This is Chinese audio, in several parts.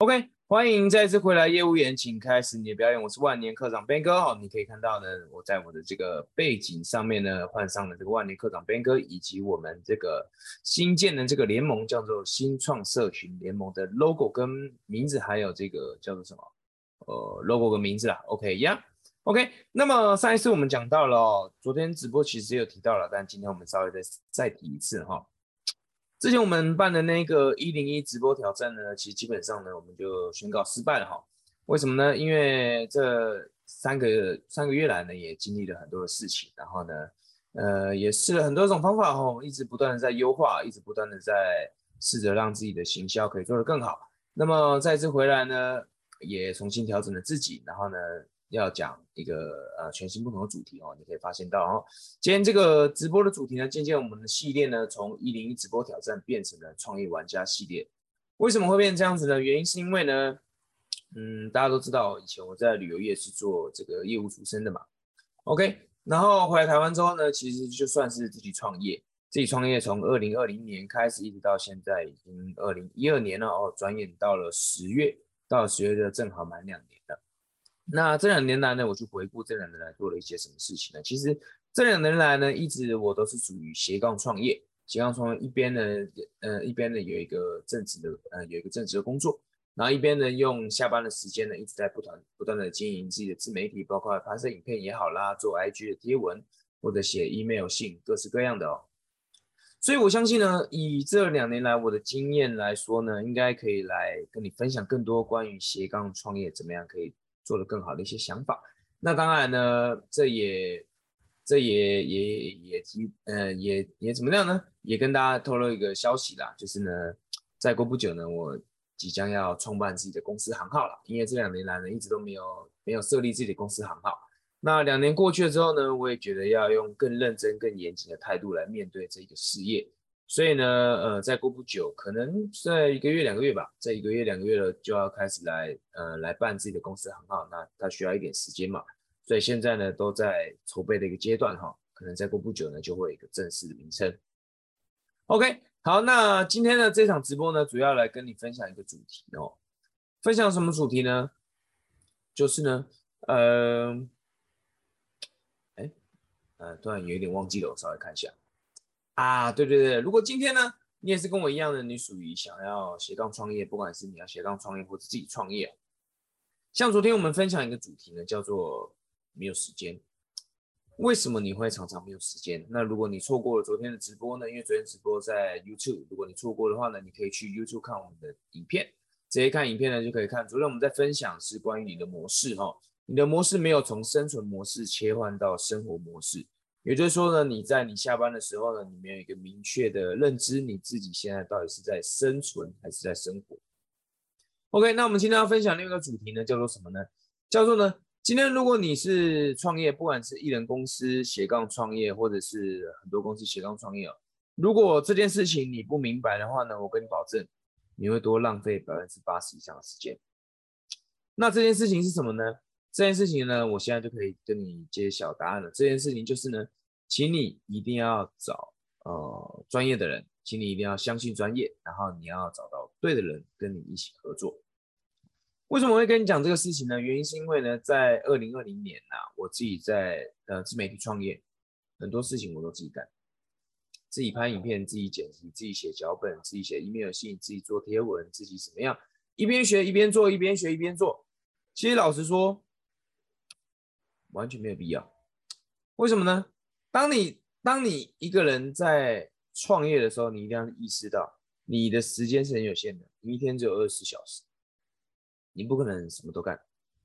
OK，欢迎再次回来，业务员，请开始你的表演。我是万年课长 Ben 哥哦，你可以看到呢，我在我的这个背景上面呢，换上了这个万年课长 Ben 哥，以及我们这个新建的这个联盟，叫做新创社群联盟的 logo 跟名字，还有这个叫做什么？呃，logo 跟名字啊。OK 呀，OK。那么上一次我们讲到了，昨天直播其实也有提到了，但今天我们稍微再再提一次哈。之前我们办的那个一零一直播挑战呢，其实基本上呢，我们就宣告失败了哈。为什么呢？因为这三个月三个月来呢，也经历了很多的事情，然后呢，呃，也试了很多种方法哈，一直不断的在优化，一直不断的在试着让自己的行销可以做得更好。那么再次回来呢，也重新调整了自己，然后呢。要讲一个呃全新不同的主题哦，你可以发现到哦，今天这个直播的主题呢，渐渐我们的系列呢，从一零一直播挑战变成了创业玩家系列。为什么会变成这样子呢？原因是因为呢，嗯，大家都知道以前我在旅游业是做这个业务出身的嘛。OK，然后回来台湾之后呢，其实就算是自己创业，自己创业从二零二零年开始一直到现在已经二零一二年了哦，转眼到了十月，到十月就正好满两年了。那这两年来呢，我就回顾这两年来做了一些什么事情呢？其实这两年来呢，一直我都是属于斜杠创业，斜杠创业一边呢，呃，一边呢有一个正职的，呃，有一个正职的工作，然后一边呢用下班的时间呢，一直在不断不断的经营自己的自媒体，包括拍摄影片也好啦，做 IG 的贴文或者写 email 信，各式各样的哦。所以我相信呢，以这两年来我的经验来说呢，应该可以来跟你分享更多关于斜杠创业怎么样可以。做的更好的一些想法，那当然呢，这也这也也也提呃也也怎么样呢？也跟大家透露一个消息啦，就是呢，再过不久呢，我即将要创办自己的公司行号了。因为这两年来呢，一直都没有没有设立自己的公司行号。那两年过去了之后呢，我也觉得要用更认真、更严谨的态度来面对这个事业。所以呢，呃，再过不久，可能在一个月、两个月吧，在一个月、两个月了，就要开始来，呃，来办自己的公司行号。那他需要一点时间嘛，所以现在呢，都在筹备的一个阶段哈。可能再过不久呢，就会有一个正式的名称。OK，好，那今天的这场直播呢，主要来跟你分享一个主题哦。分享什么主题呢？就是呢，呃，哎，呃，突然有一点忘记了，我稍微看一下。啊，对对对，如果今天呢，你也是跟我一样的，你属于想要斜杠创业，不管是你要斜杠创业或者自己创业，像昨天我们分享一个主题呢，叫做没有时间。为什么你会常常没有时间？那如果你错过了昨天的直播呢？因为昨天直播在 YouTube，如果你错过的话呢，你可以去 YouTube 看我们的影片，直接看影片呢就可以看。昨天我们在分享是关于你的模式哈，你的模式没有从生存模式切换到生活模式。也就是说呢，你在你下班的时候呢，你没有一个明确的认知，你自己现在到底是在生存还是在生活？OK，那我们今天要分享另一个主题呢，叫做什么呢？叫做呢，今天如果你是创业，不管是艺人公司斜杠创业，或者是很多公司斜杠创业哦，如果这件事情你不明白的话呢，我跟你保证，你会多浪费百分之八十以上的时间。那这件事情是什么呢？这件事情呢，我现在就可以跟你揭晓答案了。这件事情就是呢。请你一定要找呃专业的人，请你一定要相信专业，然后你要找到对的人跟你一起合作。为什么会跟你讲这个事情呢？原因是因为呢，在二零二零年呐，我自己在呃自媒体创业，很多事情我都自己干，自己拍影片，自己剪辑，自己写脚本，自己写 email 信，自己做贴文，自己怎么样，一边学一边做，一边学一边做。其实老实说，完全没有必要。为什么呢？当你当你一个人在创业的时候，你一定要意识到你的时间是很有限的，你一天只有二十小时，你不可能什么都干。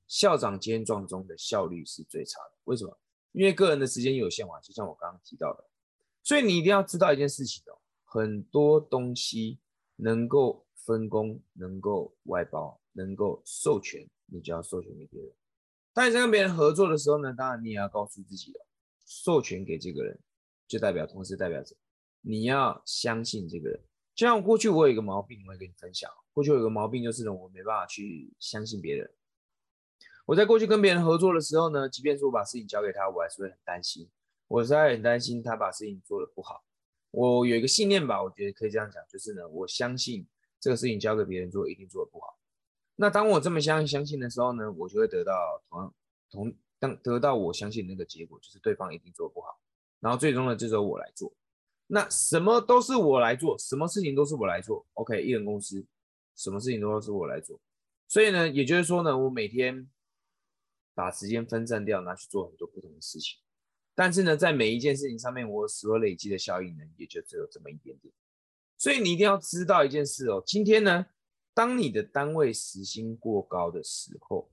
校长兼撞中的效率是最差的，为什么？因为个人的时间有限嘛，就像我刚刚提到的，所以你一定要知道一件事情哦，很多东西能够分工、能够外包、能够授权，你就要授权给别人。当你在跟别人合作的时候呢，当然你也要告诉自己哦。授权给这个人，就代表同时代表着你要相信这个人。就像过去我有一个毛病，我会跟你分享。过去有个毛病就是呢，我没办法去相信别人。我在过去跟别人合作的时候呢，即便是我把事情交给他，我还是会很担心。我实在很担心他把事情做得不好。我有一个信念吧，我觉得可以这样讲，就是呢，我相信这个事情交给别人做一定做得不好。那当我这么相相信的时候呢，我就会得到同样同当得到我相信那个结果，就是对方一定做不好，然后最终呢，就由我来做。那什么都是我来做，什么事情都是我来做。OK，艺人公司，什么事情都是我来做。所以呢，也就是说呢，我每天把时间分散掉，拿去做很多不同的事情。但是呢，在每一件事情上面，我所累积的效应呢，也就只有这么一点点。所以你一定要知道一件事哦，今天呢，当你的单位时薪过高的时候，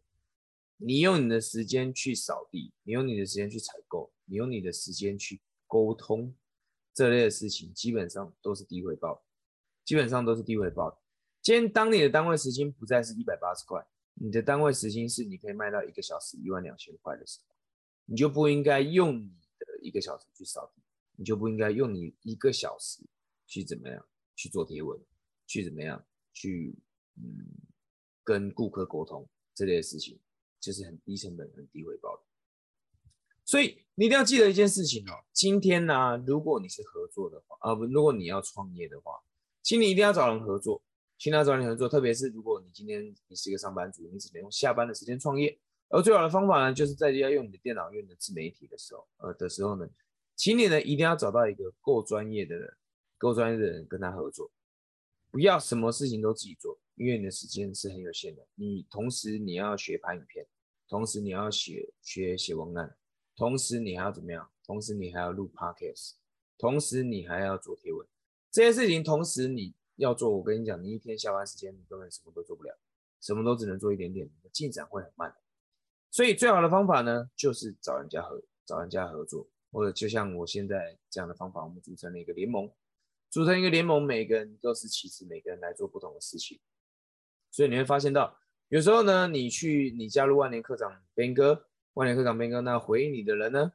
你用你的时间去扫地，你用你的时间去采购，你用你的时间去沟通这类的事情，基本上都是低回报，基本上都是低回报。今天当你的单位时薪不再是一百八十块，你的单位时薪是你可以卖到一个小时一万两千块的时候。你就不应该用你的一个小时去扫地，你就不应该用你一个小时去怎么样去做贴文，去怎么样去嗯跟顾客沟通这类事情，就是很低成本、很低回报的。所以你一定要记得一件事情哦，今天呢，如果你是合作的话，啊不，如果你要创业的话，请你一定要找人合作，请他找人合作，特别是如果你今天你是一个上班族，你只能用下班的时间创业。而最好的方法呢，就是在要用你的电脑、用你的自媒体的时候，呃的时候呢，请你呢一定要找到一个够专业的人，够专业的人跟他合作，不要什么事情都自己做，因为你的时间是很有限的。你同时你要学拍影片，同时你要写学写文案，同时你还要怎么样？同时你还要录 podcast，同时你还要做贴文，这些事情同时你要做，我跟你讲，你一天下班时间你根本什么都做不了，什么都只能做一点点，进展会很慢。所以最好的方法呢，就是找人家合找人家合作，或者就像我现在这样的方法，我们组成了一个联盟，组成一个联盟，每个人都是其实每个人来做不同的事情。所以你会发现到，有时候呢，你去你加入万年课长边哥，万年课长边哥，那回应你的人呢，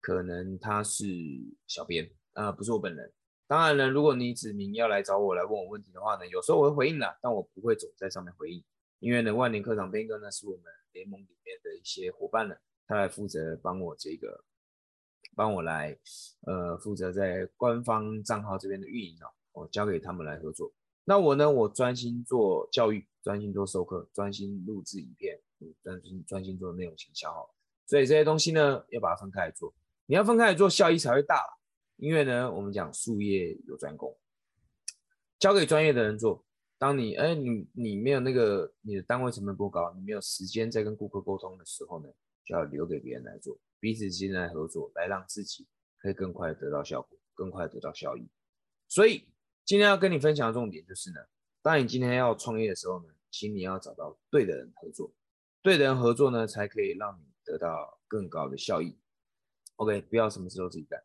可能他是小编啊，不是我本人。当然了，如果你指明要来找我来问我问题的话呢，有时候我会回应的，但我不会总在上面回应，因为呢，万年课长边哥呢是我们。联盟里面的一些伙伴呢，他来负责帮我这个，帮我来，呃，负责在官方账号这边的运营哦，我交给他们来合作。那我呢，我专心做教育，专心做授课，专心录制影片，专心专心做内容营销哦。所以这些东西呢，要把它分开来做。你要分开来做，效益才会大。因为呢，我们讲术业有专攻，交给专业的人做。当你哎，你你没有那个你的单位成本过高，你没有时间在跟顾客沟通的时候呢，就要留给别人来做，彼此之间来合作，来让自己可以更快得到效果，更快得到效益。所以今天要跟你分享的重点就是呢，当你今天要创业的时候呢，请你要找到对的人合作，对的人合作呢，才可以让你得到更高的效益。OK，不要什么事都自己干，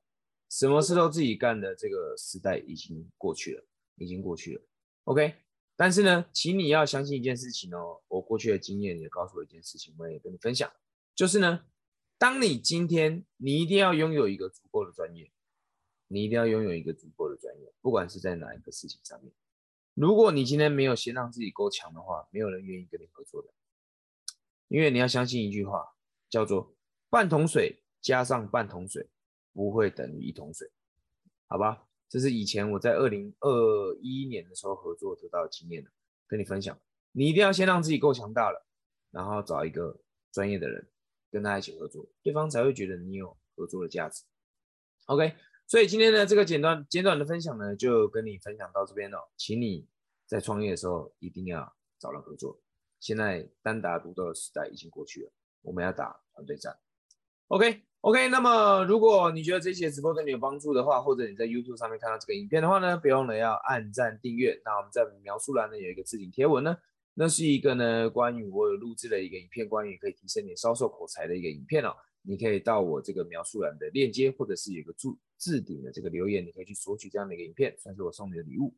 什么事都自己干的这个时代已经过去了，已经过去了。OK。但是呢，请你要相信一件事情哦，我过去的经验也告诉我一件事情，我也跟你分享，就是呢，当你今天你一定要拥有一个足够的专业，你一定要拥有一个足够的专业，不管是在哪一个事情上面，如果你今天没有先让自己够强的话，没有人愿意跟你合作的，因为你要相信一句话，叫做半桶水加上半桶水不会等于一桶水，好吧？这是以前我在二零二一年的时候合作得到的经验的，跟你分享。你一定要先让自己够强大了，然后找一个专业的人跟他一起合作，对方才会觉得你有合作的价值。OK，所以今天的这个简短简短的分享呢，就跟你分享到这边了。请你在创业的时候一定要找人合作。现在单打独斗的时代已经过去了，我们要打团队战。OK。OK，那么如果你觉得这期直播对你有帮助的话，或者你在 YouTube 上面看到这个影片的话呢，别忘了要按赞订阅。那我们在描述栏呢有一个置顶贴文呢，那是一个呢关于我有录制的一个影片，关于可以提升你销售口才的一个影片哦。你可以到我这个描述栏的链接，或者是有个注置顶的这个留言，你可以去索取这样的一个影片，算是我送你的礼物。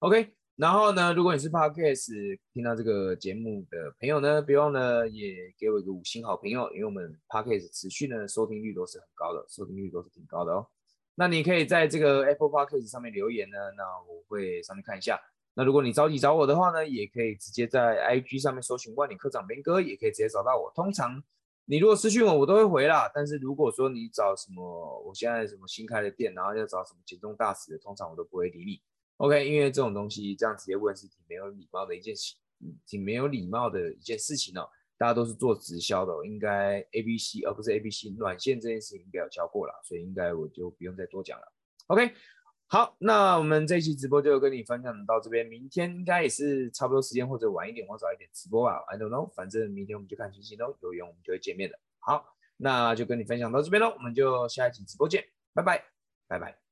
OK。然后呢，如果你是 Podcast 听到这个节目的朋友呢，别忘了也给我一个五星好评哦，因为我们 Podcast 持续呢收听率都是很高的，收听率都是挺高的哦。那你可以在这个 Apple Podcast 上面留言呢，那我会上去看一下。那如果你着急找我的话呢，也可以直接在 IG 上面搜寻万里科长边哥，也可以直接找到我。通常你如果私讯我，我都会回啦。但是如果说你找什么，我现在什么新开的店，然后要找什么减重大使的，通常我都不会理你。OK，因为这种东西这样直接问是挺没有礼貌的一件事挺没有礼貌的一件事情哦。大家都是做直销的，应该 A B C 而不是 A B C 软线这件事情应该有教过了，所以应该我就不用再多讲了。OK，好，那我们这一期直播就跟你分享到这边，明天应该也是差不多时间或者晚一点或早一点直播吧，I don't know，反正明天我们就看星星喽，有缘我们就会见面的。好，那就跟你分享到这边喽，我们就下一期直播见，拜拜，拜拜。